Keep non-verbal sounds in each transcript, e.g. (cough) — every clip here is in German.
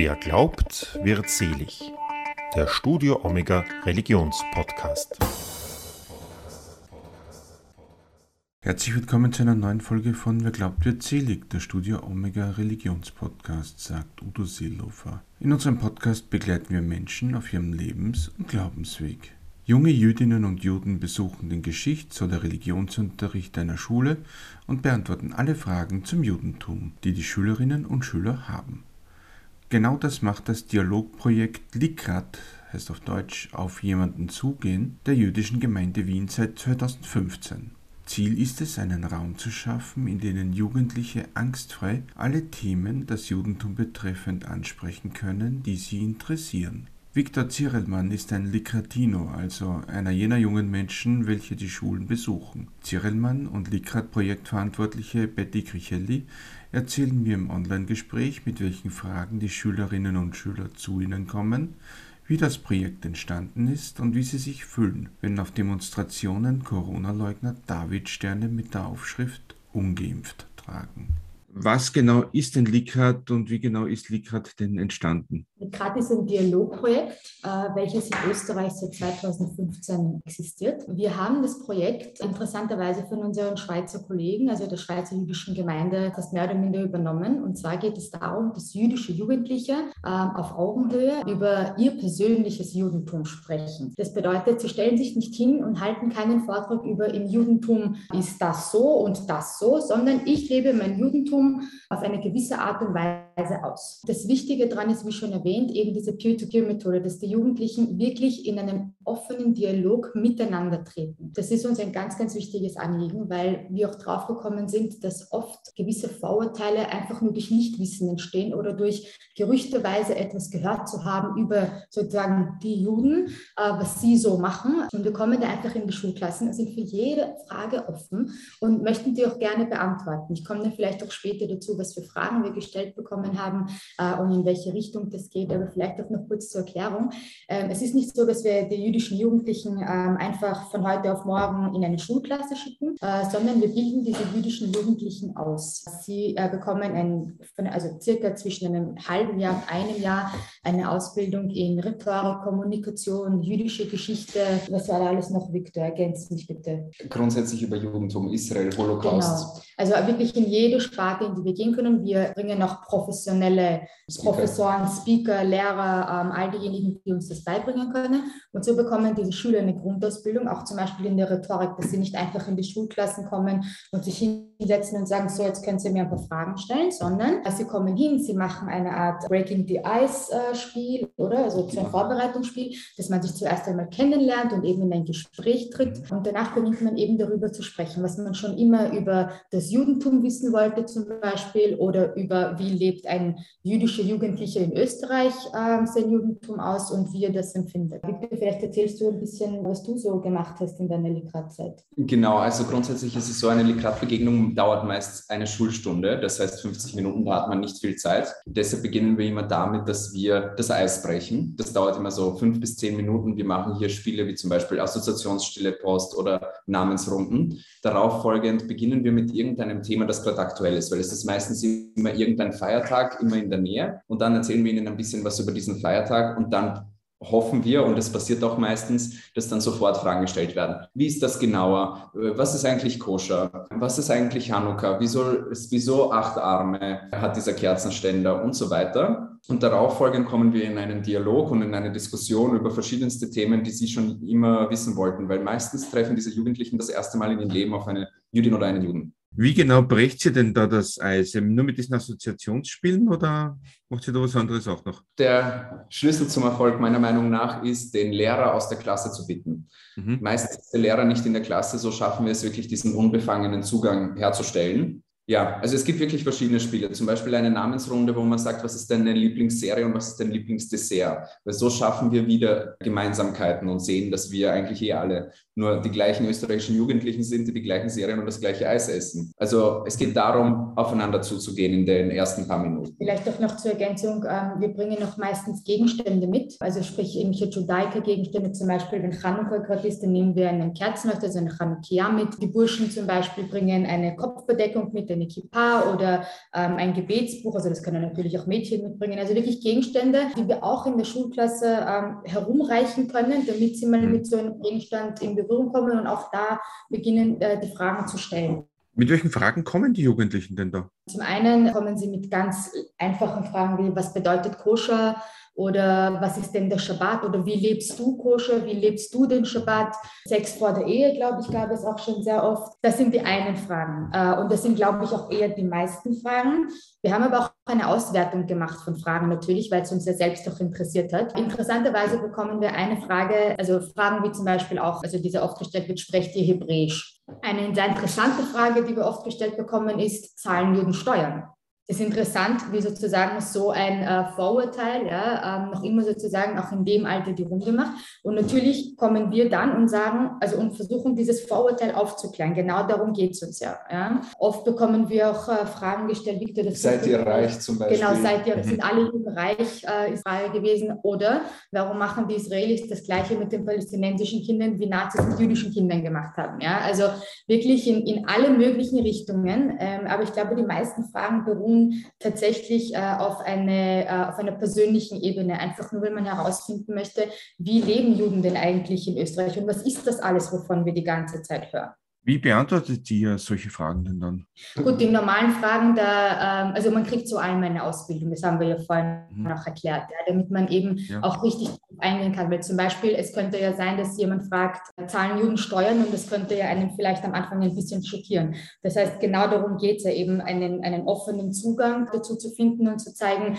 Wer glaubt, wird selig. Der Studio Omega Religionspodcast. Herzlich willkommen zu einer neuen Folge von Wer glaubt, wird selig, der Studio Omega Religionspodcast, sagt Udo Seelofer. In unserem Podcast begleiten wir Menschen auf ihrem Lebens- und Glaubensweg. Junge Jüdinnen und Juden besuchen den Geschichts- oder Religionsunterricht einer Schule und beantworten alle Fragen zum Judentum, die die Schülerinnen und Schüler haben. Genau das macht das Dialogprojekt Likrat, heißt auf Deutsch auf jemanden zugehen, der jüdischen Gemeinde Wien seit 2015. Ziel ist es, einen Raum zu schaffen, in dem Jugendliche angstfrei alle Themen, das Judentum betreffend, ansprechen können, die sie interessieren. Viktor Zirelmann ist ein Likratino, also einer jener jungen Menschen, welche die Schulen besuchen. Zirelmann und Likrat-Projektverantwortliche Betty Krichelli erzählen mir im Online-Gespräch, mit welchen Fragen die Schülerinnen und Schüler zu ihnen kommen, wie das Projekt entstanden ist und wie sie sich fühlen, wenn auf Demonstrationen Corona-Leugner Davidsterne mit der Aufschrift ungeimpft tragen. Was genau ist denn Likrat und wie genau ist Likrat denn entstanden? Likrat ist ein Dialogprojekt, äh, welches in Österreich seit 2015 existiert. Wir haben das Projekt interessanterweise von unseren Schweizer Kollegen, also der Schweizer jüdischen Gemeinde, fast mehr oder minder übernommen. Und zwar geht es darum, dass jüdische Jugendliche ähm, auf Augenhöhe über ihr persönliches Judentum sprechen. Das bedeutet, sie stellen sich nicht hin und halten keinen Vortrag über im Judentum ist das so und das so, sondern ich lebe mein Judentum auf eine gewisse Art und Weise aus. Das Wichtige daran ist, wie schon erwähnt, eben diese Peer-to-Peer-Methode, dass die Jugendlichen wirklich in einem offenen Dialog miteinander treten. Das ist uns ein ganz, ganz wichtiges Anliegen, weil wir auch draufgekommen sind, dass oft gewisse Vorurteile einfach nur durch Nichtwissen entstehen oder durch gerüchteweise etwas gehört zu haben über sozusagen die Juden, äh, was sie so machen. Und wir kommen da einfach in die Schulklassen, sind für jede Frage offen und möchten die auch gerne beantworten. Ich komme dann vielleicht auch später dazu, was für Fragen wir gestellt bekommen haben äh, und in welche Richtung das geht, aber vielleicht auch noch kurz zur Erklärung. Ähm, es ist nicht so, dass wir die jüdischen Jugendlichen ähm, einfach von heute auf morgen in eine Schulklasse schicken, äh, sondern wir bilden diese jüdischen Jugendlichen aus. Sie äh, bekommen ein, also circa zwischen einem halben Jahr und einem Jahr eine Ausbildung in Rhetorik, Kommunikation, jüdische Geschichte. Was war da alles noch, Victor? Ergänzt mich bitte. Grundsätzlich über Judentum, Israel, Holocaust. Genau. Also wirklich in jede Sparte, in die wir gehen können. Wir bringen auch professionelle. Professoren, Speaker, Lehrer, ähm, all diejenigen, die uns das beibringen können. Und so bekommen diese Schüler eine Grundausbildung, auch zum Beispiel in der Rhetorik, dass sie nicht einfach in die Schulklassen kommen und sich hinsetzen und sagen, so, jetzt können Sie mir ein paar Fragen stellen, sondern sie kommen hin, sie machen eine Art Breaking the Ice äh, oder? Also so ein Vorbereitungsspiel, dass man sich zuerst einmal kennenlernt und eben in ein Gespräch tritt. Und danach beginnt man eben darüber zu sprechen, was man schon immer über das Judentum wissen wollte zum Beispiel oder über wie lebt ein jüdischer Jugendlicher in Österreich äh, sein Judentum aus und wie er das empfindet. Victor, vielleicht erzählst du ein bisschen, was du so gemacht hast in deiner Likrat-Zeit. Genau, also grundsätzlich ist es so, eine Likrat-Begegnung dauert meist eine Schulstunde, das heißt 50 Minuten, da hat man nicht viel Zeit. Deshalb beginnen wir immer damit, dass wir das Eis brechen. Das dauert immer so fünf bis zehn Minuten. Wir machen hier Spiele wie zum Beispiel Assoziationsstille Post oder Namensrunden. Darauf folgend beginnen wir mit irgendeinem Thema, das gerade aktuell ist, weil es ist meistens immer irgendein Feiertag, immer in der Nähe. Und dann erzählen wir ihnen ein bisschen was über diesen Feiertag und dann hoffen wir, und das passiert auch meistens, dass dann sofort Fragen gestellt werden. Wie ist das genauer? Was ist eigentlich koscher? Was ist eigentlich Hanukkah? Wieso, wieso acht Arme hat dieser Kerzenständer und so weiter? Und darauf folgend kommen wir in einen Dialog und in eine Diskussion über verschiedenste Themen, die Sie schon immer wissen wollten, weil meistens treffen diese Jugendlichen das erste Mal in ihrem Leben auf eine Jüdin oder einen Juden. Wie genau brecht sie denn da das Eis? Nur mit diesen Assoziationsspielen oder macht sie da was anderes auch noch? Der Schlüssel zum Erfolg meiner Meinung nach ist, den Lehrer aus der Klasse zu bitten. Mhm. Meistens ist der Lehrer nicht in der Klasse, so schaffen wir es wirklich, diesen unbefangenen Zugang herzustellen. Ja, also es gibt wirklich verschiedene Spiele. Zum Beispiel eine Namensrunde, wo man sagt, was ist deine Lieblingsserie und was ist dein Lieblingsdessert? Weil so schaffen wir wieder Gemeinsamkeiten und sehen, dass wir eigentlich eh alle nur die gleichen österreichischen Jugendlichen sind, die die gleichen Serien und das gleiche Eis essen. Also es geht darum, aufeinander zuzugehen in den ersten paar Minuten. Vielleicht auch noch zur Ergänzung, ähm, wir bringen auch meistens Gegenstände mit, also sprich irgendwelche Judaika-Gegenstände, zum Beispiel, wenn Chanukka gerade ist, dann nehmen wir einen Kerzenleuchter, also eine Chanukia mit. Die Burschen zum Beispiel bringen eine Kopfbedeckung mit, eine Kippa oder ähm, ein Gebetsbuch, also das können natürlich auch Mädchen mitbringen. Also wirklich Gegenstände, die wir auch in der Schulklasse ähm, herumreichen können, damit sie mal mhm. mit so einem Gegenstand in Berührung kommen und auch da beginnen, äh, die Fragen zu stellen. Mit welchen Fragen kommen die Jugendlichen denn da? Zum einen kommen sie mit ganz einfachen Fragen wie, was bedeutet koscher? Oder was ist denn der Schabbat? Oder wie lebst du koscher? Wie lebst du den Schabbat? Sex vor der Ehe, glaube ich, gab es auch schon sehr oft. Das sind die einen Fragen. Äh, und das sind, glaube ich, auch eher die meisten Fragen. Wir haben aber auch eine Auswertung gemacht von Fragen natürlich, weil es uns ja selbst auch interessiert hat. Interessanterweise bekommen wir eine Frage, also Fragen wie zum Beispiel auch, also diese oft gestellt wird, sprecht ihr Hebräisch? Eine sehr interessante Frage, die wir oft gestellt bekommen, ist, zahlen Juden Steuern? Ist interessant, wie sozusagen so ein äh, Vorurteil ja, ähm, noch immer sozusagen auch in dem Alter die Runde macht. Und natürlich kommen wir dann und sagen, also und versuchen dieses Vorurteil aufzuklären. Genau darum geht es uns ja, ja, Oft bekommen wir auch äh, Fragen gestellt, Victor, das Seid ihr reich zum Beispiel? Genau, seid ihr, mhm. sind alle reich, äh, ist Frage gewesen. Oder warum machen die Israelis das Gleiche mit den palästinensischen Kindern, wie Nazis mit jüdischen Kindern gemacht haben? Ja, also wirklich in, in alle möglichen Richtungen. Ähm, aber ich glaube, die meisten Fragen beruhen tatsächlich äh, auf, eine, äh, auf einer persönlichen Ebene, einfach nur, wenn man herausfinden möchte, wie leben Juden denn eigentlich in Österreich und was ist das alles, wovon wir die ganze Zeit hören. Wie beantwortet ihr solche Fragen denn dann? Gut, die normalen Fragen, da, ähm, also man kriegt so einmal eine Ausbildung, das haben wir ja vorhin mhm. noch erklärt, ja, damit man eben ja. auch richtig eingehen kann. Weil zum Beispiel, es könnte ja sein, dass jemand fragt, zahlen Juden Steuern und das könnte ja einen vielleicht am Anfang ein bisschen schockieren. Das heißt, genau darum geht es ja eben, einen, einen offenen Zugang dazu zu finden und zu zeigen,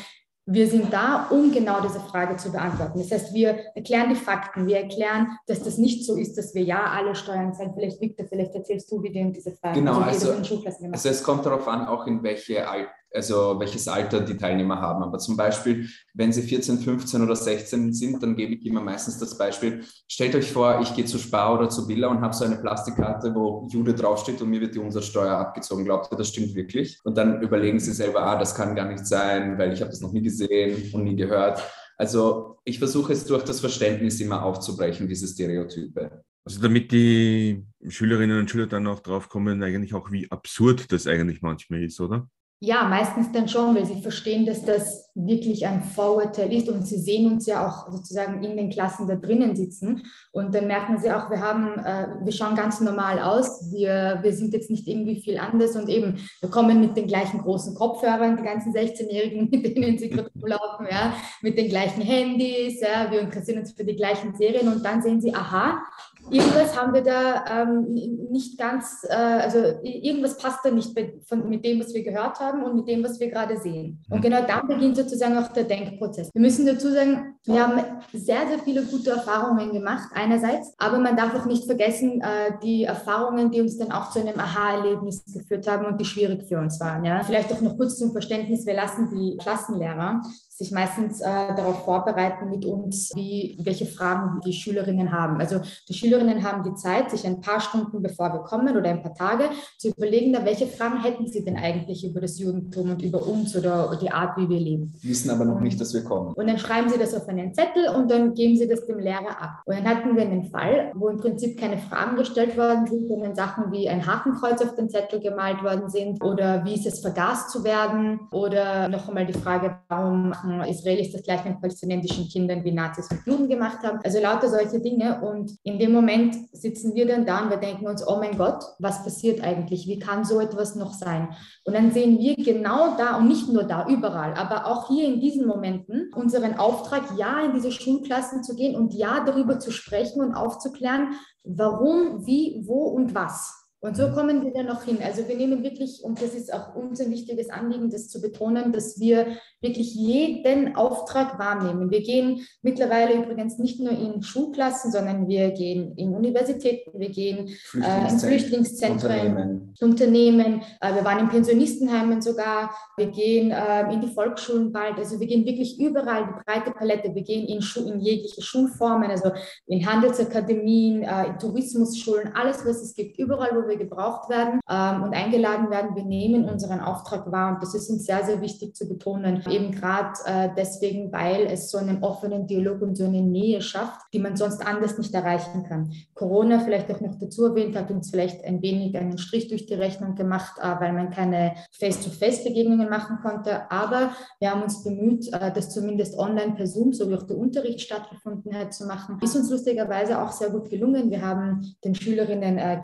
wir sind da, um genau diese Frage zu beantworten. Das heißt, wir erklären die Fakten, wir erklären, dass das nicht so ist, dass wir ja alle Steuern zahlen. Vielleicht, Victor, vielleicht erzählst du, wie du diese Frage Genau, also, also, also es kommt darauf an, auch in welche Alter also welches Alter die Teilnehmer haben. Aber zum Beispiel, wenn sie 14, 15 oder 16 sind, dann gebe ich immer meistens das Beispiel, stellt euch vor, ich gehe zu Spar oder zu Villa und habe so eine Plastikkarte, wo Jude draufsteht und mir wird die Umsatzsteuer abgezogen. Glaubt ihr, das stimmt wirklich? Und dann überlegen sie selber, ah, das kann gar nicht sein, weil ich habe das noch nie gesehen und nie gehört. Also ich versuche es durch das Verständnis immer aufzubrechen, diese Stereotype. Also damit die Schülerinnen und Schüler dann auch drauf kommen, eigentlich auch, wie absurd das eigentlich manchmal ist, oder? Ja, meistens dann schon, weil sie verstehen, dass das wirklich ein Vorurteil ist und sie sehen uns ja auch sozusagen in den Klassen da drinnen sitzen. Und dann merken sie auch, wir haben, äh, wir schauen ganz normal aus, wir, wir sind jetzt nicht irgendwie viel anders und eben, wir kommen mit den gleichen großen Kopfhörern, die ganzen 16-Jährigen, (laughs) mit denen sie gerade (laughs) rumlaufen, ja, mit den gleichen Handys, ja, wir interessieren uns für die gleichen Serien und dann sehen sie, aha, irgendwas haben wir da ähm, nicht ganz, äh, also irgendwas passt da nicht mit, von, mit dem, was wir gehört haben und mit dem, was wir gerade sehen. Und mhm. genau dann beginnt sozusagen auch der Denkprozess. Wir müssen dazu sagen, wir haben sehr, sehr viele gute Erfahrungen gemacht, einerseits, aber man darf auch nicht vergessen, äh, die Erfahrungen, die uns dann auch zu einem Aha-Erlebnis geführt haben und die schwierig für uns waren. Ja? Vielleicht auch noch kurz zum Verständnis, wir lassen die Klassenlehrer sich meistens äh, darauf vorbereiten mit uns, wie, welche Fragen die Schülerinnen haben. Also die Schülerinnen haben die Zeit, sich ein paar Stunden bevor wir kommen oder ein paar Tage zu überlegen, da welche Fragen hätten sie denn eigentlich über das Judentum und über uns oder die Art, wie wir leben. Wissen aber noch nicht, dass wir kommen. Und dann schreiben sie das auf einen Zettel und dann geben sie das dem Lehrer ab. Und dann hatten wir einen Fall, wo im Prinzip keine Fragen gestellt worden sind, sondern Sachen wie ein Hakenkreuz auf den Zettel gemalt worden sind oder wie ist es vergast zu werden oder noch einmal die Frage, warum machen Israelis das gleiche mit palästinensischen Kindern wie Nazis und Juden gemacht haben. Also lauter solche Dinge. Und in dem Moment sitzen wir dann da und wir denken uns, oh mein Gott, was passiert eigentlich? Wie kann so etwas noch sein? Und dann sehen wir genau da und nicht nur da, überall, aber auch hier in diesen Momenten unseren Auftrag, ja, in diese Schulklassen zu gehen und ja, darüber zu sprechen und aufzuklären, warum, wie, wo und was. Und so mhm. kommen wir dann noch hin. Also wir nehmen wirklich, und das ist auch uns ein wichtiges Anliegen, das zu betonen, dass wir wirklich jeden Auftrag wahrnehmen. Wir gehen mittlerweile übrigens nicht nur in Schulklassen, sondern wir gehen in Universitäten, wir gehen äh, in Flüchtlingszentren, Unternehmen. Unternehmen äh, wir waren in Pensionistenheimen sogar, wir gehen äh, in die Volksschulen bald. Also wir gehen wirklich überall die breite Palette. Wir gehen in, Schu in jegliche Schulformen, also in Handelsakademien, äh, in Tourismusschulen, alles, was es gibt, überall, wo wir wir gebraucht werden ähm, und eingeladen werden. Wir nehmen unseren Auftrag wahr und das ist uns sehr, sehr wichtig zu betonen. Eben gerade äh, deswegen, weil es so einen offenen Dialog und so eine Nähe schafft, die man sonst anders nicht erreichen kann. Corona vielleicht auch noch dazu erwähnt, hat uns vielleicht ein wenig einen Strich durch die Rechnung gemacht, äh, weil man keine Face-to-Face-Begegnungen machen konnte. Aber wir haben uns bemüht, äh, das zumindest online per Zoom, so wie auch der Unterricht stattgefunden hat, zu machen. Ist uns lustigerweise auch sehr gut gelungen. Wir haben den Schülerinnen äh,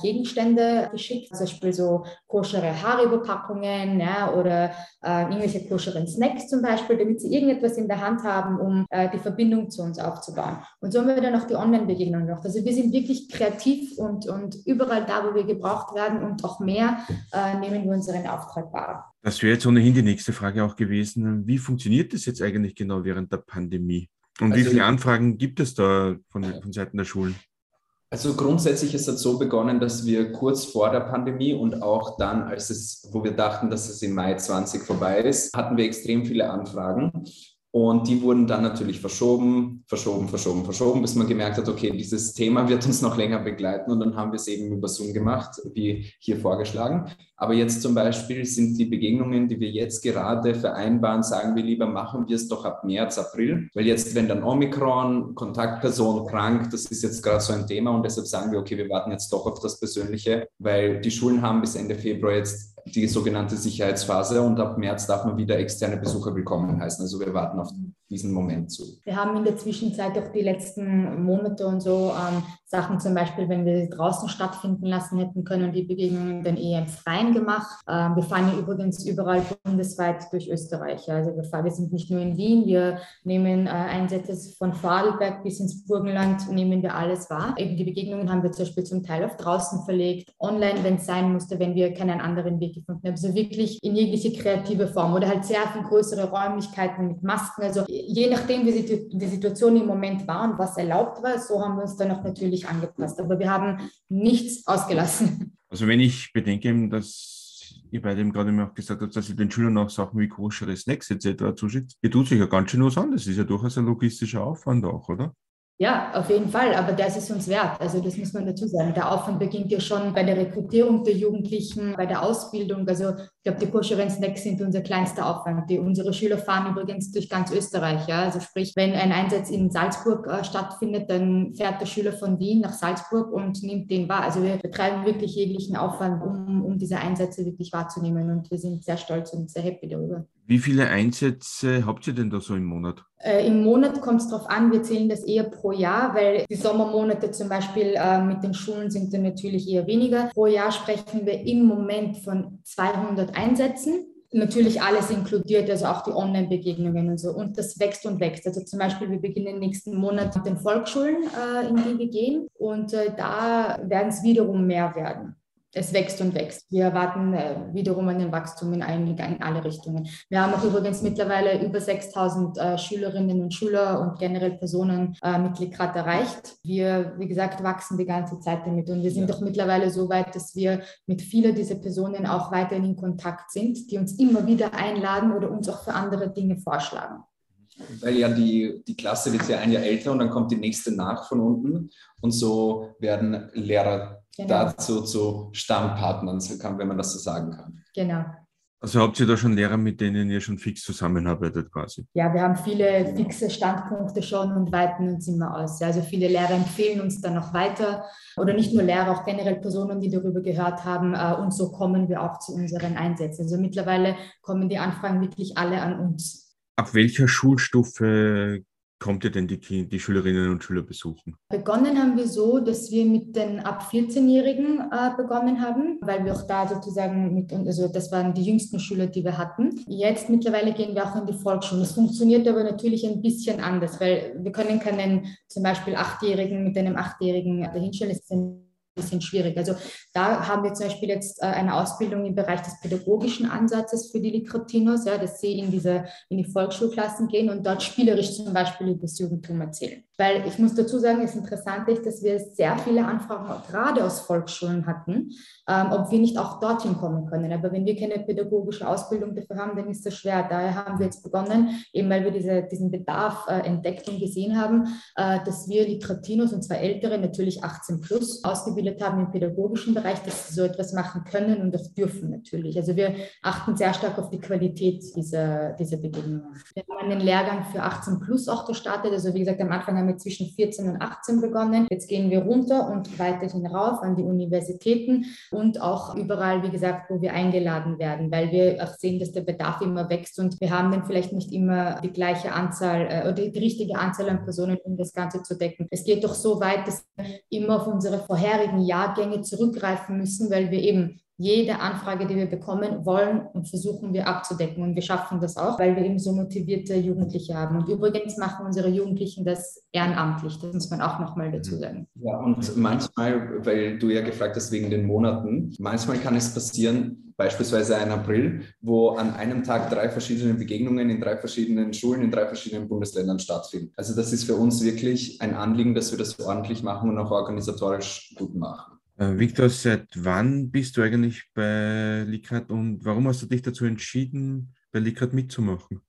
Geschickt, zum Beispiel so koschere Haribo-Packungen ja, oder äh, irgendwelche koscheren Snacks zum Beispiel, damit sie irgendetwas in der Hand haben, um äh, die Verbindung zu uns aufzubauen. Und so haben wir dann auch die Online-Begegnung gemacht. Also wir sind wirklich kreativ und, und überall da, wo wir gebraucht werden und auch mehr, äh, nehmen wir unseren Auftrag wahr. Das wäre jetzt ohnehin die nächste Frage auch gewesen. Wie funktioniert das jetzt eigentlich genau während der Pandemie? Und also, wie viele Anfragen gibt es da von, von Seiten der Schulen? Also grundsätzlich ist es so begonnen, dass wir kurz vor der Pandemie und auch dann, als es, wo wir dachten, dass es im Mai 20 vorbei ist, hatten wir extrem viele Anfragen. Und die wurden dann natürlich verschoben, verschoben, verschoben, verschoben, bis man gemerkt hat, okay, dieses Thema wird uns noch länger begleiten. Und dann haben wir es eben über Zoom gemacht, wie hier vorgeschlagen. Aber jetzt zum Beispiel sind die Begegnungen, die wir jetzt gerade vereinbaren, sagen wir lieber, machen wir es doch ab März, April. Weil jetzt, wenn dann Omikron, Kontaktperson krank, das ist jetzt gerade so ein Thema. Und deshalb sagen wir, okay, wir warten jetzt doch auf das Persönliche, weil die Schulen haben bis Ende Februar jetzt die sogenannte Sicherheitsphase und ab März darf man wieder externe Besucher willkommen heißen. Also wir warten auf diesen Moment zu. Wir haben in der Zwischenzeit auch die letzten Monate und so ähm, Sachen, zum Beispiel, wenn wir draußen stattfinden lassen hätten können, die Begegnungen dann eher im Freien gemacht. Ähm, wir fahren ja übrigens überall bundesweit durch Österreich. Also wir, fahren, wir sind nicht nur in Wien, wir nehmen äh, Einsätze von Vorarlberg bis ins Burgenland, nehmen wir alles wahr. Eben die Begegnungen haben wir zum Beispiel zum Teil auf draußen verlegt, online, wenn es sein musste, wenn wir keinen anderen Weg gefunden haben. Also wirklich in jegliche kreative Form oder halt sehr viel größere Räumlichkeiten mit Masken. Also je nachdem, wie die Situation im Moment war und was erlaubt war, so haben wir uns dann auch natürlich angepasst. Aber wir haben nichts ausgelassen. Also wenn ich bedenke, dass ihr beide eben gerade auch gesagt habt, dass ihr den Schülern auch Sachen wie koschere Snacks etc. zuschickt, ihr tut sich ja ganz schön was an. Das ist ja durchaus ein logistischer Aufwand auch, oder? Ja, auf jeden Fall, aber das ist uns wert. Also das muss man dazu sagen. Der Aufwand beginnt ja schon bei der Rekrutierung der Jugendlichen, bei der Ausbildung. Also ich glaube, die Koscheren Snacks sind unser kleinster Aufwand. Die, unsere Schüler fahren übrigens durch ganz Österreich. Ja? Also sprich, wenn ein Einsatz in Salzburg äh, stattfindet, dann fährt der Schüler von Wien nach Salzburg und nimmt den wahr. Also wir betreiben wirklich jeglichen Aufwand, um, um diese Einsätze wirklich wahrzunehmen und wir sind sehr stolz und sehr happy darüber. Wie viele Einsätze habt ihr denn da so im Monat? Äh, Im Monat kommt es darauf an, wir zählen das eher pro Jahr, weil die Sommermonate zum Beispiel äh, mit den Schulen sind dann natürlich eher weniger. Pro Jahr sprechen wir im Moment von 200 Einsätzen. Natürlich alles inkludiert, also auch die Online-Begegnungen und so. Und das wächst und wächst. Also zum Beispiel, wir beginnen nächsten Monat mit den Volksschulen, äh, in die wir gehen. Und äh, da werden es wiederum mehr werden es wächst und wächst. Wir erwarten äh, wiederum einen Wachstum in, ein, in, alle Richtungen. Wir haben auch übrigens mittlerweile über 6000 äh, Schülerinnen und Schüler und generell Personen äh, mit Likrat erreicht. Wir, wie gesagt, wachsen die ganze Zeit damit und wir sind ja. doch mittlerweile so weit, dass wir mit vielen dieser Personen auch weiterhin in Kontakt sind, die uns immer wieder einladen oder uns auch für andere Dinge vorschlagen. Weil ja die, die Klasse wird ja ein Jahr älter und dann kommt die nächste nach von unten und so werden Lehrer genau. dazu zu Stammpartnern, wenn man das so sagen kann. Genau. Also habt ihr da schon Lehrer, mit denen ihr schon fix zusammenarbeitet quasi? Ja, wir haben viele fixe Standpunkte schon und weiten uns immer aus. Also viele Lehrer empfehlen uns dann noch weiter oder nicht nur Lehrer, auch generell Personen, die darüber gehört haben. Äh, und so kommen wir auch zu unseren Einsätzen. Also mittlerweile kommen die Anfragen wirklich alle an uns. Ab welcher Schulstufe kommt ihr denn die, die Schülerinnen und Schüler besuchen? Begonnen haben wir so, dass wir mit den ab 14-Jährigen äh, begonnen haben, weil wir auch da sozusagen mit, also das waren die jüngsten Schüler, die wir hatten. Jetzt mittlerweile gehen wir auch in die Volksschule. Das funktioniert aber natürlich ein bisschen anders, weil wir können keinen zum Beispiel Achtjährigen mit einem Achtjährigen dahinstellen. Bisschen schwierig. Also da haben wir zum Beispiel jetzt äh, eine Ausbildung im Bereich des pädagogischen Ansatzes für die Likratinos, ja, dass sie in diese in die Volksschulklassen gehen und dort spielerisch zum Beispiel über das Jugendtum erzählen. Weil ich muss dazu sagen, es interessant ist, dass wir sehr viele Anfragen gerade aus Volksschulen hatten, ähm, ob wir nicht auch dorthin kommen können. Aber wenn wir keine pädagogische Ausbildung dafür haben, dann ist das schwer. Daher haben wir jetzt begonnen, eben weil wir diese, diesen Bedarf äh, entdeckt und gesehen haben, äh, dass wir Litratinos und zwar Ältere, natürlich 18 plus, ausgebildet haben im pädagogischen Bereich, dass sie so etwas machen können und das dürfen natürlich. Also wir achten sehr stark auf die Qualität dieser, dieser Begegnungen. Wir haben einen Lehrgang für 18 plus auch gestartet. Also wie gesagt, am Anfang haben wir zwischen 14 und 18 begonnen. Jetzt gehen wir runter und weiterhin rauf an die Universitäten und auch überall, wie gesagt, wo wir eingeladen werden, weil wir auch sehen, dass der Bedarf immer wächst und wir haben dann vielleicht nicht immer die gleiche Anzahl äh, oder die richtige Anzahl an Personen, um das Ganze zu decken. Es geht doch so weit, dass wir immer auf unsere vorherigen Jahrgänge zurückgreifen müssen, weil wir eben jede Anfrage, die wir bekommen, wollen und versuchen wir abzudecken. Und wir schaffen das auch, weil wir eben so motivierte Jugendliche haben. Und übrigens machen unsere Jugendlichen das ehrenamtlich. Das muss man auch nochmal dazu mhm. sagen. Ja, und manchmal, weil du ja gefragt hast wegen den Monaten, manchmal kann es passieren, beispielsweise ein April, wo an einem Tag drei verschiedene Begegnungen in drei verschiedenen Schulen in drei verschiedenen Bundesländern stattfinden. Also das ist für uns wirklich ein Anliegen, dass wir das ordentlich machen und auch organisatorisch gut machen. Äh, Victor, seit wann bist du eigentlich bei Likrat und warum hast du dich dazu entschieden, bei Likrat mitzumachen?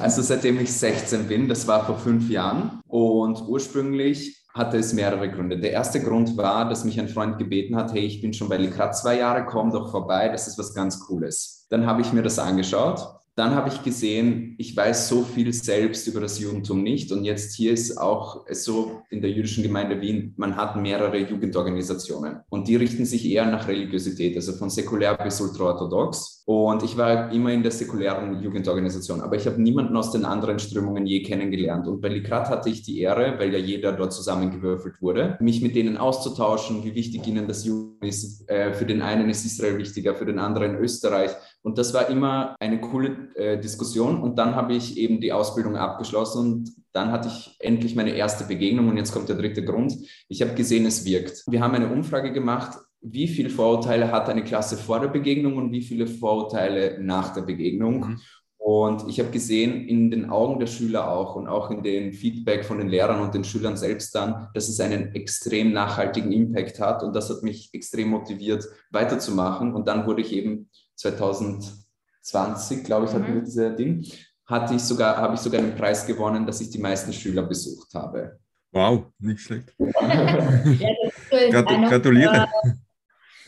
Also seitdem ich 16 bin, das war vor fünf Jahren und ursprünglich hatte es mehrere Gründe. Der erste Grund war, dass mich ein Freund gebeten hat, hey, ich bin schon bei Likrat zwei Jahre, komm doch vorbei, das ist was ganz Cooles. Dann habe ich mir das angeschaut dann habe ich gesehen, ich weiß so viel selbst über das Judentum nicht. Und jetzt hier ist auch so in der jüdischen Gemeinde Wien, man hat mehrere Jugendorganisationen und die richten sich eher nach Religiosität, also von säkulär bis ultraorthodox. Und ich war immer in der säkulären Jugendorganisation, aber ich habe niemanden aus den anderen Strömungen je kennengelernt. Und bei Likrat hatte ich die Ehre, weil ja jeder dort zusammengewürfelt wurde, mich mit denen auszutauschen, wie wichtig ihnen das Juden ist. Äh, für den einen ist Israel wichtiger, für den anderen Österreich. Und das war immer eine coole äh, Diskussion. Und dann habe ich eben die Ausbildung abgeschlossen und dann hatte ich endlich meine erste Begegnung. Und jetzt kommt der dritte Grund. Ich habe gesehen, es wirkt. Wir haben eine Umfrage gemacht, wie viele Vorurteile hat eine Klasse vor der Begegnung und wie viele Vorurteile nach der Begegnung. Mhm. Und ich habe gesehen in den Augen der Schüler auch und auch in den Feedback von den Lehrern und den Schülern selbst dann, dass es einen extrem nachhaltigen Impact hat. Und das hat mich extrem motiviert, weiterzumachen. Und dann wurde ich eben 2020, glaube ich, mhm. hatten wir dieses Ding, hatte ich sogar, habe ich sogar einen Preis gewonnen, dass ich die meisten Schüler besucht habe. Wow, nicht schlecht. (laughs) (laughs) ja, Gratuliere. Äh,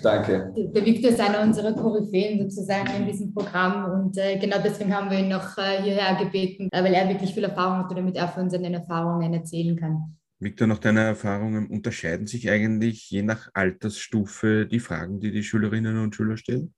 Danke. Der Victor ist einer unserer Koryphäen sozusagen in diesem Programm und äh, genau deswegen haben wir ihn noch äh, hierher gebeten, äh, weil er wirklich viel Erfahrung hat und damit er von seinen Erfahrungen erzählen kann. Victor, nach deiner Erfahrungen unterscheiden sich eigentlich je nach Altersstufe die Fragen, die die Schülerinnen und Schüler stellen?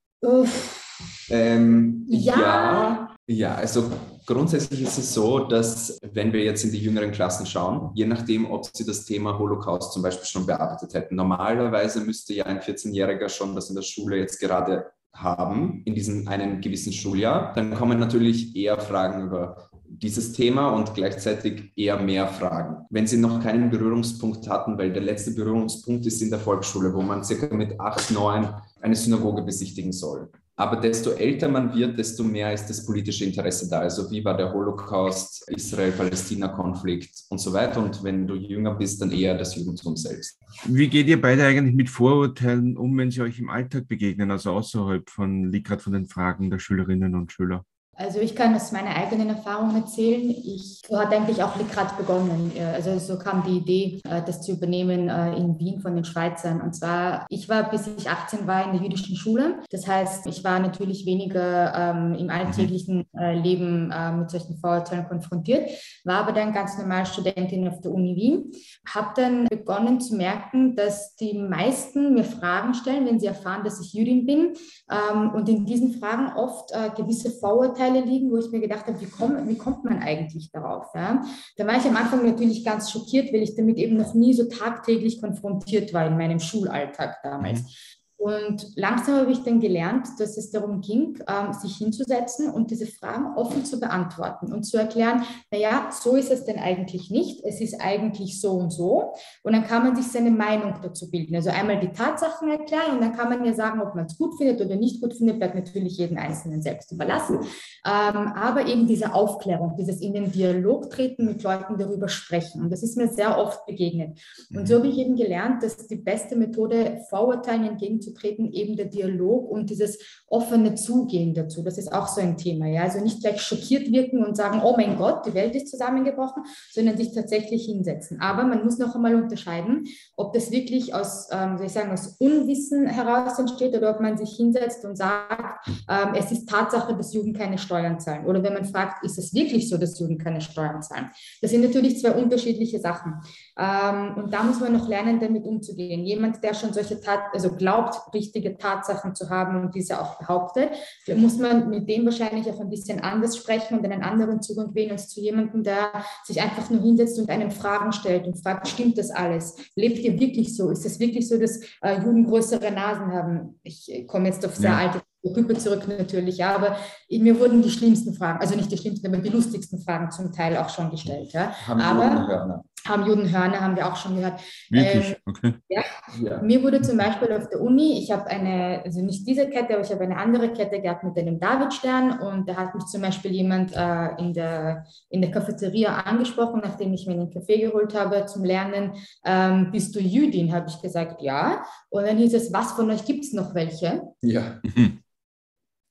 Ähm, ja. ja. Ja, also grundsätzlich ist es so, dass wenn wir jetzt in die jüngeren Klassen schauen, je nachdem, ob sie das Thema Holocaust zum Beispiel schon bearbeitet hätten, normalerweise müsste ja ein 14-Jähriger schon das in der Schule jetzt gerade haben, in diesem einen gewissen Schuljahr, dann kommen natürlich eher Fragen über dieses Thema und gleichzeitig eher mehr Fragen. Wenn Sie noch keinen Berührungspunkt hatten, weil der letzte Berührungspunkt ist in der Volksschule, wo man circa mit acht, neun eine Synagoge besichtigen soll. Aber desto älter man wird, desto mehr ist das politische Interesse da. Also wie war der Holocaust, Israel-Palästina-Konflikt und so weiter. Und wenn du jünger bist, dann eher das Judentum selbst. Wie geht ihr beide eigentlich mit Vorurteilen um, wenn sie euch im Alltag begegnen, also außerhalb von, liegt gerade von den Fragen der Schülerinnen und Schüler? Also ich kann aus meiner eigenen Erfahrung erzählen. Ich so hat eigentlich auch Likrat begonnen. Also so kam die Idee, äh, das zu übernehmen äh, in Wien von den Schweizern. Und zwar, ich war, bis ich 18 war, in der jüdischen Schule. Das heißt, ich war natürlich weniger ähm, im alltäglichen äh, Leben äh, mit solchen Vorurteilen konfrontiert, war aber dann ganz normal Studentin auf der Uni Wien. Habe dann begonnen zu merken, dass die meisten mir Fragen stellen, wenn sie erfahren, dass ich Jüdin bin. Ähm, und in diesen Fragen oft äh, gewisse Vorurteile Vorurteile liegen, wo ich mir gedacht habe, wie, komm, wie kommt man eigentlich darauf? Ja? Da war ich am Anfang natürlich ganz schockiert, weil ich damit eben noch nie so tagtäglich konfrontiert war in meinem Schulalltag damals. Mhm. Und langsam habe ich dann gelernt, dass es darum ging, ähm, sich hinzusetzen und diese Fragen offen zu beantworten und zu erklären, naja, so ist es denn eigentlich nicht, es ist eigentlich so und so. Und dann kann man sich seine Meinung dazu bilden. Also einmal die Tatsachen erklären und dann kann man ja sagen, ob man es gut findet oder nicht gut findet, bleibt natürlich jedem Einzelnen selbst überlassen. Ähm, aber eben diese Aufklärung, dieses in den Dialog treten, mit Leuten darüber sprechen. Und das ist mir sehr oft begegnet. Und so habe ich eben gelernt, dass die beste Methode, Vorurteilen entgegenzutreten, einzutreten, eben der Dialog und dieses offene Zugehen dazu. Das ist auch so ein Thema. Ja? Also nicht gleich schockiert wirken und sagen, oh mein Gott, die Welt ist zusammengebrochen, sondern sich tatsächlich hinsetzen. Aber man muss noch einmal unterscheiden, ob das wirklich aus, ähm, soll ich sagen, aus Unwissen heraus entsteht oder ob man sich hinsetzt und sagt, ähm, es ist Tatsache, dass Juden keine Steuern zahlen. Oder wenn man fragt, ist es wirklich so, dass Juden keine Steuern zahlen? Das sind natürlich zwei unterschiedliche Sachen. Ähm, und da muss man noch lernen, damit umzugehen. Jemand, der schon solche Tat, also glaubt, richtige Tatsachen zu haben und diese auch behauptet, muss man mit dem wahrscheinlich auch ein bisschen anders sprechen und einen anderen Zugang wählen als zu jemandem, der sich einfach nur hinsetzt und einem Fragen stellt und fragt, stimmt das alles? Lebt ihr wirklich so? Ist es wirklich so, dass äh, Juden größere Nasen haben? Ich komme jetzt auf sehr ja. alte Rüppe zurück natürlich, ja, aber mir wurden die schlimmsten Fragen, also nicht die schlimmsten, aber die lustigsten Fragen zum Teil auch schon gestellt. Ja. Haben aber, haben Judenhörner, haben wir auch schon gehört. Wirklich? Ähm, okay. Ja. ja. Mir wurde zum Beispiel auf der Uni, ich habe eine, also nicht diese Kette, aber ich habe eine andere Kette gehabt mit einem Davidstern und da hat mich zum Beispiel jemand äh, in, der, in der Cafeteria angesprochen, nachdem ich mir einen Kaffee geholt habe zum Lernen, ähm, bist du Jüdin? Habe ich gesagt, ja. Und dann hieß es, was von euch gibt es noch welche? Ja.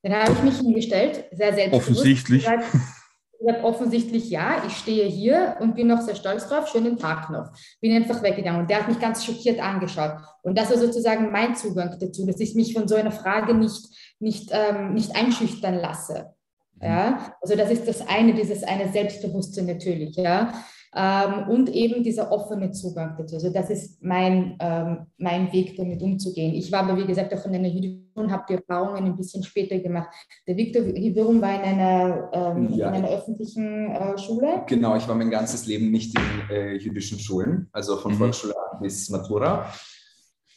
Dann habe ich mich hingestellt, sehr selbstbewusst. Offensichtlich. Gesagt, gesagt, offensichtlich ja, ich stehe hier und bin noch sehr stolz drauf, schönen Tag noch. Bin einfach weggegangen und der hat mich ganz schockiert angeschaut. Und das war sozusagen mein Zugang dazu, dass ich mich von so einer Frage nicht, nicht, ähm, nicht einschüchtern lasse. Ja, also das ist das eine, dieses eine Selbstbewusstsein natürlich, ja. Ähm, und eben dieser offene Zugang dazu. Also das ist mein, ähm, mein Weg, damit umzugehen. Ich war aber, wie gesagt, auch in einer Jüdischen, habe die Erfahrungen ein bisschen später gemacht. Der Viktor Hivirum war in einer, ähm, ja. in einer öffentlichen äh, Schule. Genau, ich war mein ganzes Leben nicht in äh, jüdischen Schulen, also von mhm. Volksschule bis Matura.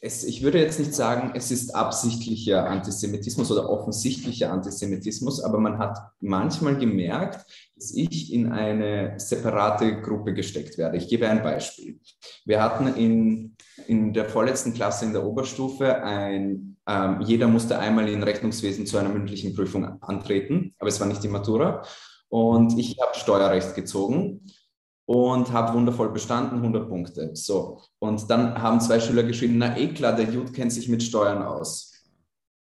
Es, ich würde jetzt nicht sagen, es ist absichtlicher Antisemitismus oder offensichtlicher Antisemitismus, aber man hat manchmal gemerkt, dass ich in eine separate Gruppe gesteckt werde. Ich gebe ein Beispiel. Wir hatten in, in der vorletzten Klasse in der Oberstufe ein, ähm, jeder musste einmal in Rechnungswesen zu einer mündlichen Prüfung antreten, aber es war nicht die Matura. Und ich habe Steuerrecht gezogen und habe wundervoll bestanden, 100 Punkte. So, und dann haben zwei Schüler geschrieben, na eh klar, der Jude kennt sich mit Steuern aus.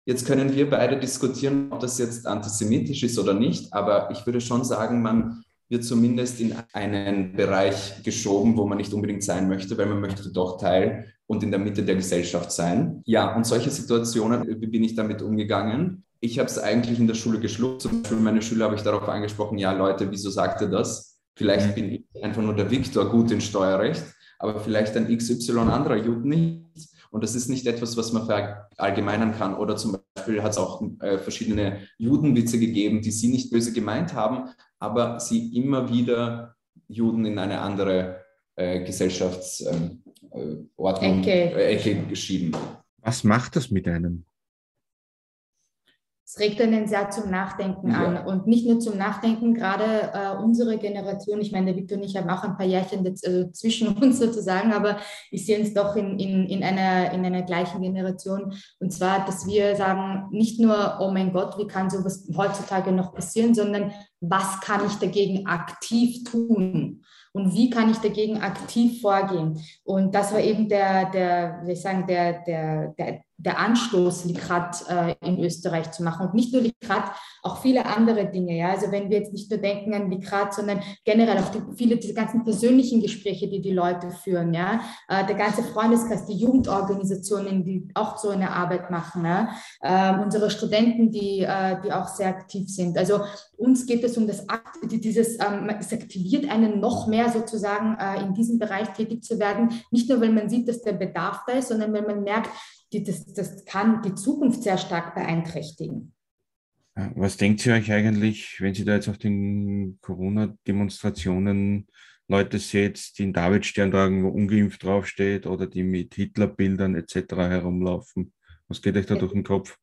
Jetzt können wir beide diskutieren, ob das jetzt antisemitisch ist oder nicht, aber ich würde schon sagen, man wird zumindest in einen Bereich geschoben, wo man nicht unbedingt sein möchte, weil man möchte doch Teil und in der Mitte der Gesellschaft sein. Ja, und solche Situationen, wie bin ich damit umgegangen? Ich habe es eigentlich in der Schule geschluckt. Zum Beispiel meine Schüler habe ich darauf angesprochen, ja Leute, wieso sagt ihr das? Vielleicht bin ich einfach nur der Viktor gut in Steuerrecht, aber vielleicht ein XY anderer Jude nicht. Und das ist nicht etwas, was man verallgemeinern kann. Oder zum Beispiel hat es auch äh, verschiedene Judenwitze gegeben, die sie nicht böse gemeint haben, aber sie immer wieder Juden in eine andere äh, Gesellschaftsordnung, ähm, äh, Ecke. Ecke geschieben. Was macht das mit einem? Es regt einen sehr zum Nachdenken ja. an und nicht nur zum Nachdenken, gerade äh, unsere Generation, ich meine, der Victor und ich haben auch ein paar Jährchen also zwischen (laughs) uns sozusagen, aber ich sehe uns doch in, in, in, einer, in einer gleichen Generation und zwar, dass wir sagen, nicht nur, oh mein Gott, wie kann sowas heutzutage noch passieren, sondern was kann ich dagegen aktiv tun? Und wie kann ich dagegen aktiv vorgehen? Und das war eben der, der, wie ich sagen, der, der, der, der Anstoß, Likrat äh, in Österreich zu machen. Und nicht nur Likrat, auch viele andere Dinge. Ja? Also wenn wir jetzt nicht nur denken an Likrat, sondern generell auch die, viele diese ganzen persönlichen Gespräche, die die Leute führen. Ja? Äh, der ganze Freundeskreis, die Jugendorganisationen, die auch so eine Arbeit machen. Ja? Äh, unsere Studenten, die, äh, die auch sehr aktiv sind. Also uns geht es um das Akt, dieses, ähm, es aktiviert einen noch mehr sozusagen äh, in diesem Bereich tätig zu werden. Nicht nur, weil man sieht, dass der Bedarf da ist, sondern weil man merkt, die, das, das kann die Zukunft sehr stark beeinträchtigen. Was denkt ihr euch eigentlich, wenn Sie da jetzt auf den Corona-Demonstrationen Leute seht, die einen Davidstern tragen, wo ungeimpft draufsteht oder die mit Hitlerbildern etc. herumlaufen? Was geht euch da durch den Kopf?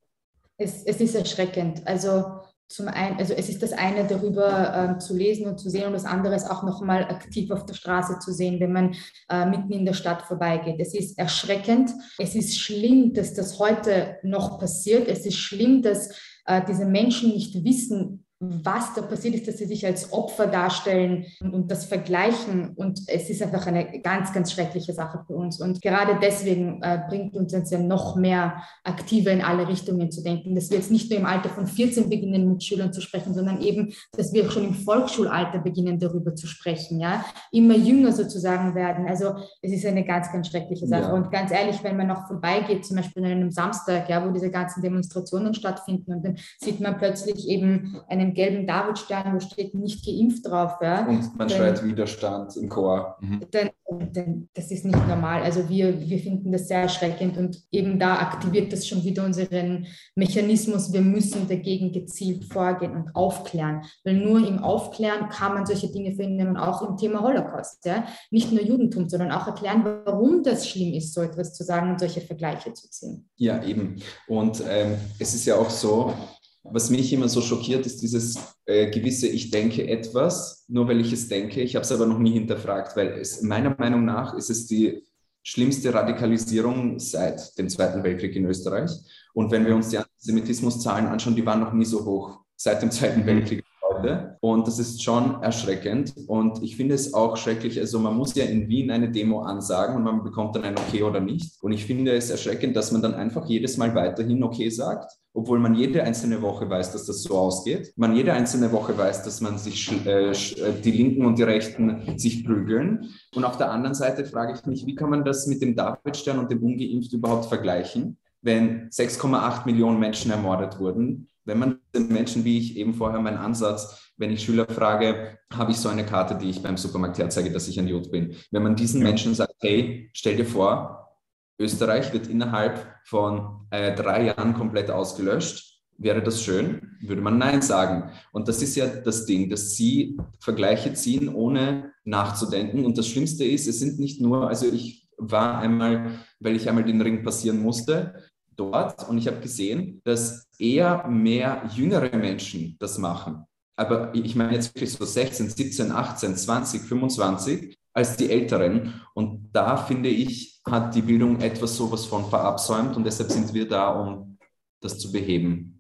Es, es ist erschreckend. Also zum einen, also es ist das eine, darüber ähm, zu lesen und zu sehen und das andere ist auch nochmal aktiv auf der Straße zu sehen, wenn man äh, mitten in der Stadt vorbeigeht. Es ist erschreckend. Es ist schlimm, dass das heute noch passiert. Es ist schlimm, dass äh, diese Menschen nicht wissen, was da passiert ist, dass sie sich als Opfer darstellen und das vergleichen. Und es ist einfach eine ganz, ganz schreckliche Sache für uns. Und gerade deswegen äh, bringt uns jetzt ja noch mehr aktiver in alle Richtungen zu denken, dass wir jetzt nicht nur im Alter von 14 beginnen, mit Schülern zu sprechen, sondern eben, dass wir schon im Volksschulalter beginnen, darüber zu sprechen. Ja? Immer jünger sozusagen werden. Also es ist eine ganz, ganz schreckliche Sache. Ja. Und ganz ehrlich, wenn man noch vorbeigeht, zum Beispiel an einem Samstag, ja, wo diese ganzen Demonstrationen stattfinden und dann sieht man plötzlich eben einen gelben Davidstern, wo steht nicht geimpft drauf. Ja. Und man schreit Widerstand im Chor. Mhm. Dann, dann, das ist nicht normal. Also wir, wir finden das sehr erschreckend und eben da aktiviert das schon wieder unseren Mechanismus. Wir müssen dagegen gezielt vorgehen und aufklären. Weil nur im Aufklären kann man solche Dinge verhindern und auch im Thema Holocaust. Ja. Nicht nur Judentum, sondern auch erklären, warum das schlimm ist, so etwas zu sagen und solche Vergleiche zu ziehen. Ja, eben. Und ähm, es ist ja auch so, was mich immer so schockiert, ist dieses äh, gewisse, ich denke etwas, nur weil ich es denke. Ich habe es aber noch nie hinterfragt, weil es meiner Meinung nach ist es die schlimmste Radikalisierung seit dem Zweiten Weltkrieg in Österreich. Und wenn wir uns die Antisemitismuszahlen anschauen, die waren noch nie so hoch seit dem Zweiten mhm. Weltkrieg heute. Und das ist schon erschreckend. Und ich finde es auch schrecklich. Also man muss ja in Wien eine Demo ansagen und man bekommt dann ein Okay oder nicht. Und ich finde es erschreckend, dass man dann einfach jedes Mal weiterhin Okay sagt, obwohl man jede einzelne Woche weiß, dass das so ausgeht. Man jede einzelne Woche weiß, dass man sich äh, äh, die Linken und die Rechten sich prügeln. Und auf der anderen Seite frage ich mich, wie kann man das mit dem Davidstern und dem Ungeimpft überhaupt vergleichen? wenn 6,8 Millionen Menschen ermordet wurden, wenn man den Menschen, wie ich eben vorher mein Ansatz, wenn ich Schüler frage, habe ich so eine Karte, die ich beim Supermarkt herzeige, dass ich ein Jod bin. Wenn man diesen ja. Menschen sagt, hey, stell dir vor, Österreich wird innerhalb von äh, drei Jahren komplett ausgelöscht, Wäre das schön? Würde man Nein sagen. Und das ist ja das Ding, dass sie Vergleiche ziehen, ohne nachzudenken. Und das Schlimmste ist, es sind nicht nur, also ich war einmal, weil ich einmal den Ring passieren musste, dort und ich habe gesehen, dass eher mehr jüngere Menschen das machen. Aber ich meine jetzt wirklich so 16, 17, 18, 20, 25 als die Älteren. Und da finde ich, hat die Bildung etwas sowas von verabsäumt und deshalb sind wir da, um das zu beheben.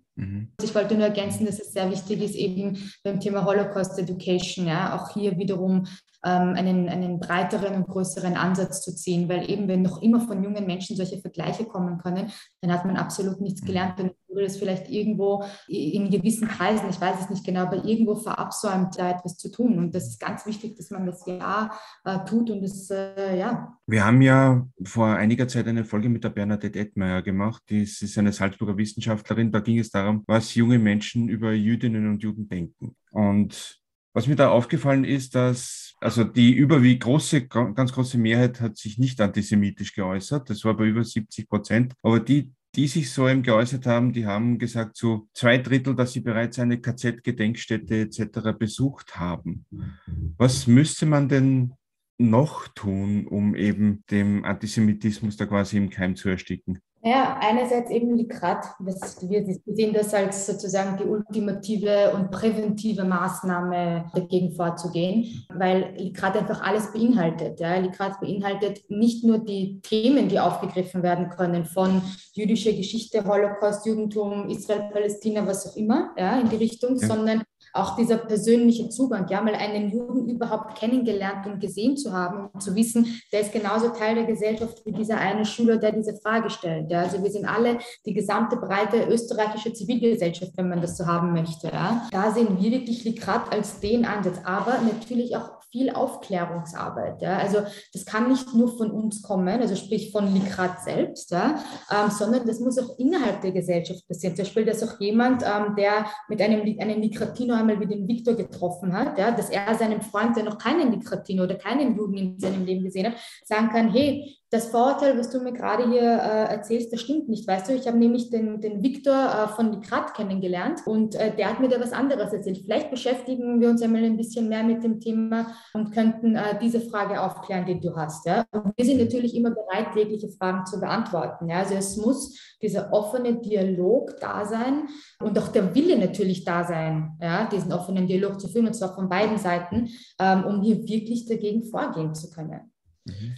Ich wollte nur ergänzen, dass es sehr wichtig ist, eben beim Thema Holocaust Education, ja, auch hier wiederum ähm, einen, einen breiteren und größeren Ansatz zu ziehen, weil eben, wenn noch immer von jungen Menschen solche Vergleiche kommen können, dann hat man absolut nichts mhm. gelernt. Dann wurde es vielleicht irgendwo in gewissen Kreisen, ich weiß es nicht genau, aber irgendwo verabsäumt, da etwas zu tun. Und das ist ganz wichtig, dass man das ja äh, tut und das, äh, ja. Wir haben ja vor einiger Zeit eine Folge mit der Bernadette Edmeier gemacht. Die ist eine Salzburger Wissenschaftlerin. Da ging es darum, was junge Menschen über Jüdinnen und Juden denken. Und was mir da aufgefallen ist, dass also die überwiegend große, ganz große Mehrheit hat sich nicht antisemitisch geäußert. Das war bei über 70 Prozent. Aber die, die sich so eben geäußert haben, die haben gesagt, so zwei Drittel, dass sie bereits eine KZ-Gedenkstätte etc. besucht haben. Was müsste man denn noch tun, um eben dem Antisemitismus da quasi im Keim zu ersticken? Ja, einerseits eben Likrat. Wir sehen das als sozusagen die ultimative und präventive Maßnahme dagegen vorzugehen, weil Likrat einfach alles beinhaltet. Ja. Likrat beinhaltet nicht nur die Themen, die aufgegriffen werden können von jüdischer Geschichte, Holocaust, Judentum, Israel, Palästina, was auch immer, ja, in die Richtung, ja. sondern auch dieser persönliche Zugang, ja, mal einen Juden überhaupt kennengelernt und gesehen zu haben und zu wissen, der ist genauso Teil der Gesellschaft wie dieser eine Schüler, der diese Frage stellt. Ja. Also wir sind alle die gesamte breite österreichische Zivilgesellschaft, wenn man das so haben möchte. Ja. Da sehen wir wirklich Likrat als den Ansatz, aber natürlich auch viel Aufklärungsarbeit. Ja. Also das kann nicht nur von uns kommen, also sprich von Likrat selbst, ja, ähm, sondern das muss auch innerhalb der Gesellschaft passieren. Zum Beispiel, dass auch jemand, ähm, der mit einem, einem Likratino einmal wie den Viktor getroffen hat, ja, dass er seinem Freund, der noch keinen Likratino oder keinen Juden in seinem Leben gesehen hat, sagen kann, hey, Das Vorurteil, was du mir gerade hier äh, erzählst, das stimmt nicht. Weißt du, ich habe nämlich den, den Viktor äh, von Likrat kennengelernt und äh, der hat mir da was anderes erzählt. Vielleicht beschäftigen wir uns einmal ein bisschen mehr mit dem Thema und könnten äh, diese Frage aufklären, die du hast. Ja? Und wir sind natürlich immer bereit, jegliche Fragen zu beantworten. Ja? Also es muss dieser offene Dialog da sein und auch der Wille natürlich da sein, ja? diesen offenen Dialog zu führen, und zwar von beiden Seiten, ähm, um hier wirklich dagegen vorgehen zu können.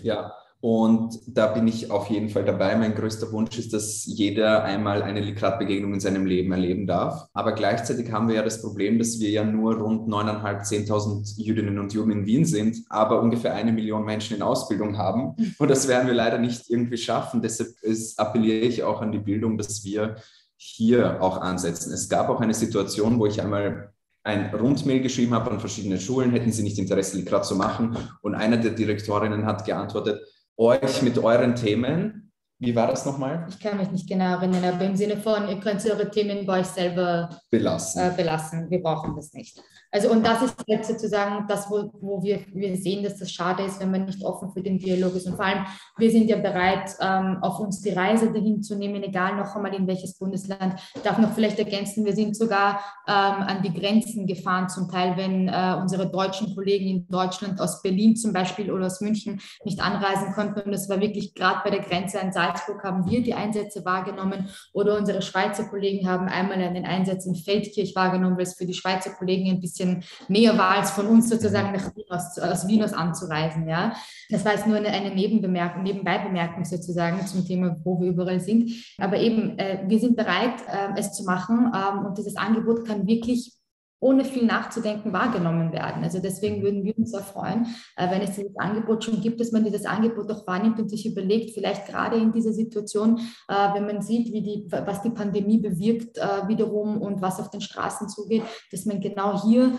Ja, und da bin ich auf jeden Fall dabei. Mein größter Wunsch ist, dass jeder einmal eine Likrat-Begegnung in seinem Leben erleben darf. Aber gleichzeitig haben wir ja das Problem, dass wir ja nur rund 9.500, 10.000 Jüdinnen und Juden in Wien sind, aber ungefähr eine Million Menschen in Ausbildung haben. Und das werden wir leider nicht irgendwie schaffen. Deshalb ist, appelliere ich auch an die Bildung, dass wir hier auch ansetzen. Es gab auch eine Situation, wo ich einmal ein Rundmail geschrieben habe an verschiedene Schulen, hätten sie nicht Interesse, Likrat zu machen. Und einer der Direktorinnen hat geantwortet, euch mit euren Themen. Wie war das nochmal? Ich kann mich nicht genau erinnern, aber im Sinne von, ihr könnt eure Themen bei euch selber belassen. Äh, belassen. Wir brauchen das nicht. Also und das ist jetzt sozusagen das, wo, wo wir, wir sehen, dass das schade ist, wenn man nicht offen für den Dialog ist. Und vor allem, wir sind ja bereit, ähm, auf uns die Reise dahin zu nehmen, egal noch einmal in welches Bundesland. Ich darf noch vielleicht ergänzen, wir sind sogar ähm, an die Grenzen gefahren, zum Teil, wenn äh, unsere deutschen Kollegen in Deutschland aus Berlin zum Beispiel oder aus München nicht anreisen konnten. Und das war wirklich gerade bei der Grenze in Salzburg haben wir die Einsätze wahrgenommen oder unsere Schweizer Kollegen haben einmal einen Einsatz in Feldkirch wahrgenommen, weil es für die Schweizer Kollegen ein bisschen bisschen näher war, als von uns sozusagen nach Wien aus, aus Wien aus anzureisen. Ja. Das war jetzt nur eine, eine Nebenbemerkung, Nebenbeibemerkung sozusagen zum Thema, wo wir überall sind. Aber eben, äh, wir sind bereit, äh, es zu machen ähm, und dieses Angebot kann wirklich ohne viel nachzudenken wahrgenommen werden. Also deswegen würden wir uns sehr freuen, äh, wenn es dieses Angebot schon gibt, dass man dieses Angebot auch wahrnimmt und sich überlegt, vielleicht gerade in dieser Situation, äh, wenn man sieht, wie die, was die Pandemie bewirkt äh, wiederum und was auf den Straßen zugeht, dass man genau hier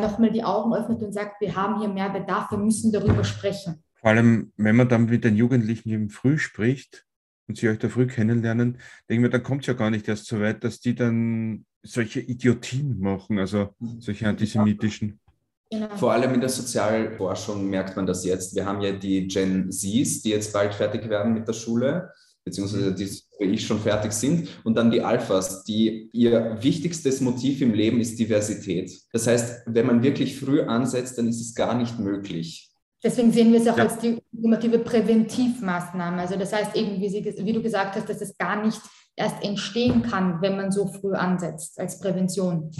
nochmal die Augen öffnet und sagt, wir haben hier mehr Bedarf, wir müssen darüber sprechen. Vor allem, wenn man dann mit den Jugendlichen im Früh spricht, und sie euch da früh kennenlernen, denke mir, dann kommt es ja gar nicht erst so weit, dass die dann solche Idiotien machen, also solche antisemitischen. Genau. Vor allem in der Sozialforschung merkt man das jetzt. Wir haben ja die Gen Zs, die jetzt bald fertig werden mit der Schule, beziehungsweise die wie ich schon fertig sind. Und dann die Alphas, die ihr wichtigstes Motiv im Leben ist Diversität. Das heißt, wenn man wirklich früh ansetzt, dann ist es gar nicht möglich, Deswegen sehen wir es auch ja. als die ultimative Präventivmaßnahme. Also das heißt eben, wie, Sie, wie, du gesagt hast, dass es gar nicht erst entstehen kann, wenn man so früh ansetzt als Prävention.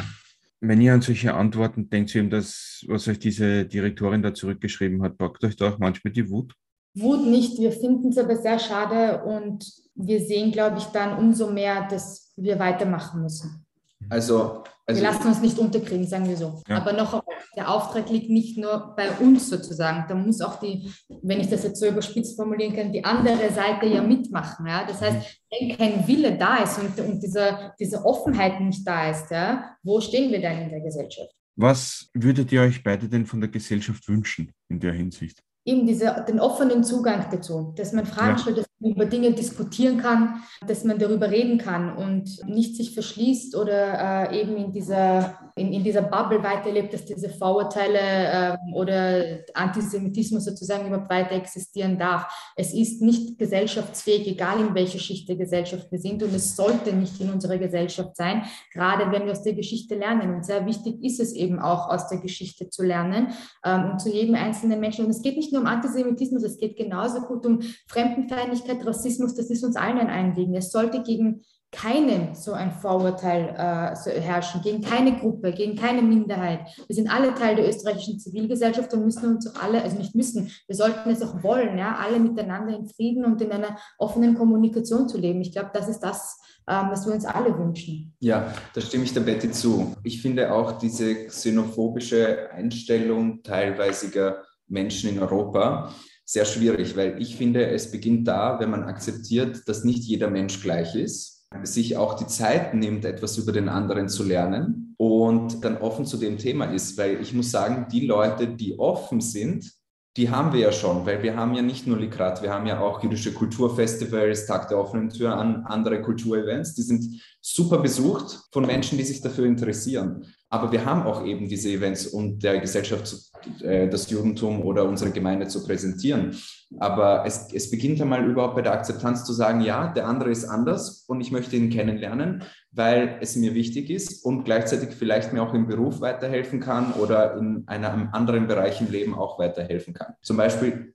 Wenn ihr an solche Antworten denkt, eben das, was euch diese Direktorin da zurückgeschrieben hat, packt euch da auch manchmal die Wut? Wut nicht. Wir finden es aber sehr schade und wir sehen, glaube ich, dann umso mehr, dass wir weitermachen müssen. Also, also wir lassen uns nicht unterkriegen, sagen wir so. Ja. Aber noch, der Auftrag liegt nicht nur bei uns sozusagen. Da muss auch die, wenn ich das jetzt so überspitzt formulieren kann, die andere Seite ja mitmachen. Ja? Das heißt, wenn kein Wille da ist und, und diese, diese Offenheit nicht da ist, ja, wo stehen wir dann in der Gesellschaft? Was würdet ihr euch beide denn von der Gesellschaft wünschen in der Hinsicht? Eben diese, den offenen Zugang dazu, dass man Fragen ja. stellt, dass man über Dinge diskutieren kann, dass man darüber reden kann und nicht sich verschließt oder äh, eben in dieser, in, in dieser Bubble weiterlebt, dass diese Vorurteile äh, oder Antisemitismus sozusagen überhaupt weiter existieren darf. Es ist nicht gesellschaftsfähig, egal in welcher Schicht der Gesellschaft wir sind und es sollte nicht in unserer Gesellschaft sein, gerade wenn wir aus der Geschichte lernen. Und sehr wichtig ist es eben auch, aus der Geschichte zu lernen ähm, und zu jedem einzelnen Menschen. Und es geht nicht nur um Antisemitismus, es geht genauso gut um Fremdenfeindlichkeit, Rassismus, das ist uns allen ein Anliegen. Es sollte gegen keinem so ein Vorurteil äh, so herrschen, gegen keine Gruppe, gegen keine Minderheit. Wir sind alle Teil der österreichischen Zivilgesellschaft und müssen uns auch alle, also nicht müssen, wir sollten es auch wollen, ja, alle miteinander in Frieden und in einer offenen Kommunikation zu leben. Ich glaube, das ist das, ähm, was wir uns alle wünschen. Ja, da stimme ich der Betty zu. Ich finde auch diese xenophobische Einstellung teilweisiger Menschen in Europa sehr schwierig, weil ich finde, es beginnt da, wenn man akzeptiert, dass nicht jeder Mensch gleich ist, sich auch die Zeit nimmt, etwas über den anderen zu lernen und dann offen zu dem Thema ist, weil ich muss sagen, die Leute, die offen sind, die haben wir ja schon, weil wir haben ja nicht nur Likrat, wir haben ja auch jüdische Kulturfestivals, Tag der offenen Tür an, andere Kulturevents, die sind super besucht von Menschen, die sich dafür interessieren. Aber wir haben auch eben diese Events, um der Gesellschaft zu äh, das Judentum oder unsere Gemeinde zu präsentieren. Aber es, es beginnt einmal überhaupt bei der Akzeptanz zu sagen, ja, der andere ist anders und ich möchte ihn kennenlernen, weil es mir wichtig ist und gleichzeitig vielleicht mir auch im Beruf weiterhelfen kann oder in einem anderen Bereich im Leben auch weiterhelfen kann. Zum Beispiel,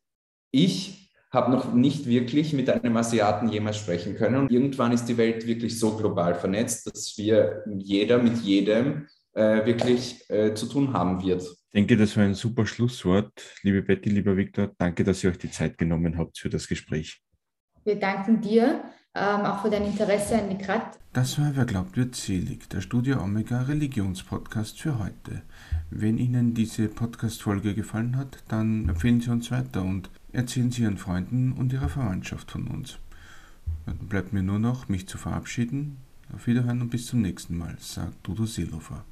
ich habe noch nicht wirklich mit einem Asiaten jemals sprechen können. Und irgendwann ist die Welt wirklich so global vernetzt, dass wir jeder mit jedem äh, wirklich äh, zu tun haben wird. Ich denke, das war ein super Schlusswort. Liebe Betty, lieber Viktor, danke, dass ihr euch die Zeit genommen habt für das Gespräch. Wir danken dir ähm, auch für dein Interesse an Mikrat. Das war Wer glaubt wird selig, der Studio Omega Religionspodcast für heute. Wenn Ihnen diese Podcast-Folge gefallen hat, dann empfehlen Sie uns weiter und erzählen Sie Ihren Freunden und Ihrer Verwandtschaft von uns. Dann bleibt mir nur noch, mich zu verabschieden. Auf Wiederhören und bis zum nächsten Mal, sagt Udo Seelofer.